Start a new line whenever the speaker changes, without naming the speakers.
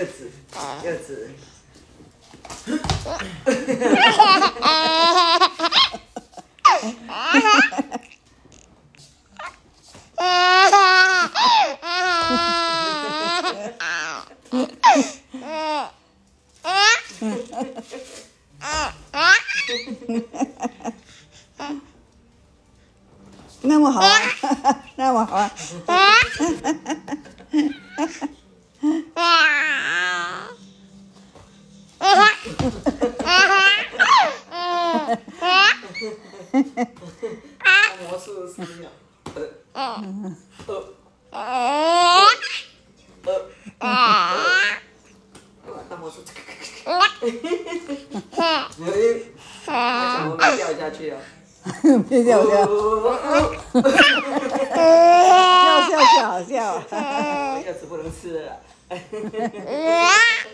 柚子，柚子。
那么好玩，那么好玩。
按魔术十秒。呃呃呃呃。按魔术。哎，那小红帽掉下去了。
别笑笑，笑笑笑好笑。
柚子不能吃了啦。